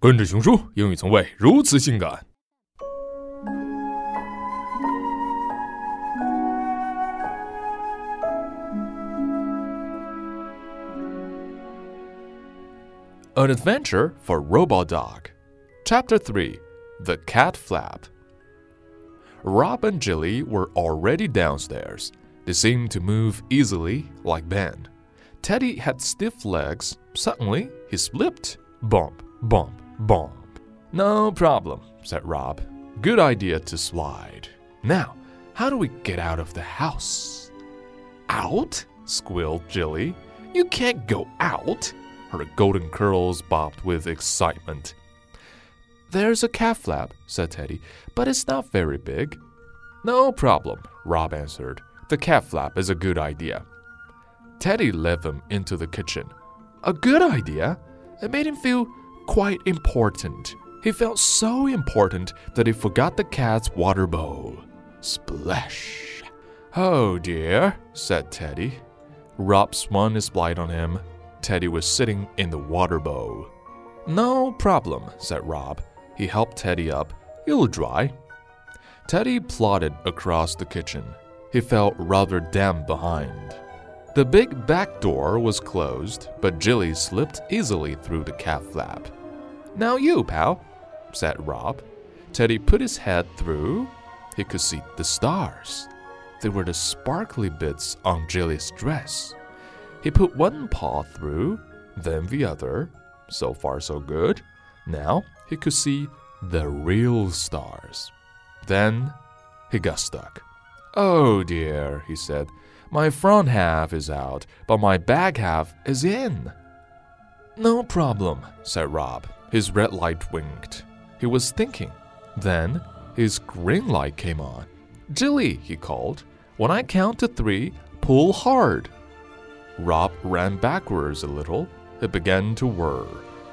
跟着雄叔，英语从未如此性感。An Adventure for Robo-dog, Chapter 3 The Cat Flap. Rob and Jilly were already downstairs. They seemed to move easily, like Ben. Teddy had stiff legs. Suddenly, he slipped. Bump, bump bump. No problem, said Rob. Good idea to slide. Now, how do we get out of the house? Out? squealed Jilly. You can't go out. Her golden curls bobbed with excitement. There's a cat flap, said Teddy, but it's not very big. No problem, Rob answered. The cat flap is a good idea. Teddy led them into the kitchen. A good idea? It made him feel quite important. He felt so important that he forgot the cat's water bowl. Splash! Oh dear, said Teddy. Rob swung his light on him. Teddy was sitting in the water bowl. No problem, said Rob. He helped Teddy up. You'll dry. Teddy plodded across the kitchen. He felt rather damp behind. The big back door was closed, but Jilly slipped easily through the cat flap. Now you, pal, said Rob. Teddy put his head through. He could see the stars. They were the sparkly bits on Jilly's dress. He put one paw through, then the other. So far, so good. Now he could see the real stars. Then he got stuck. Oh dear, he said. My front half is out, but my back half is in. No problem, said Rob. His red light winked. He was thinking. Then his green light came on. Jilly, he called. When I count to three, pull hard. Rob ran backwards a little. It began to whir.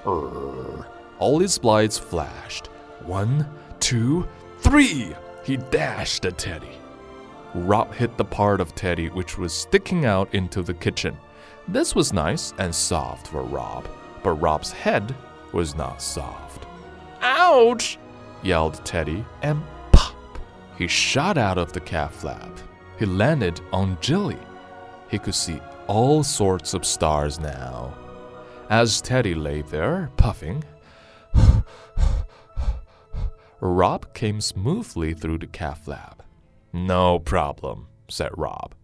Urr. All his lights flashed. One, two, three! He dashed at Teddy. Rob hit the part of Teddy which was sticking out into the kitchen. This was nice and soft for Rob, but Rob's head was not soft. Ouch! yelled Teddy, and pop! He shot out of the cat flap. He landed on Jilly. He could see all sorts of stars now. As Teddy lay there, puffing, Rob came smoothly through the cat flap. No problem, said Rob.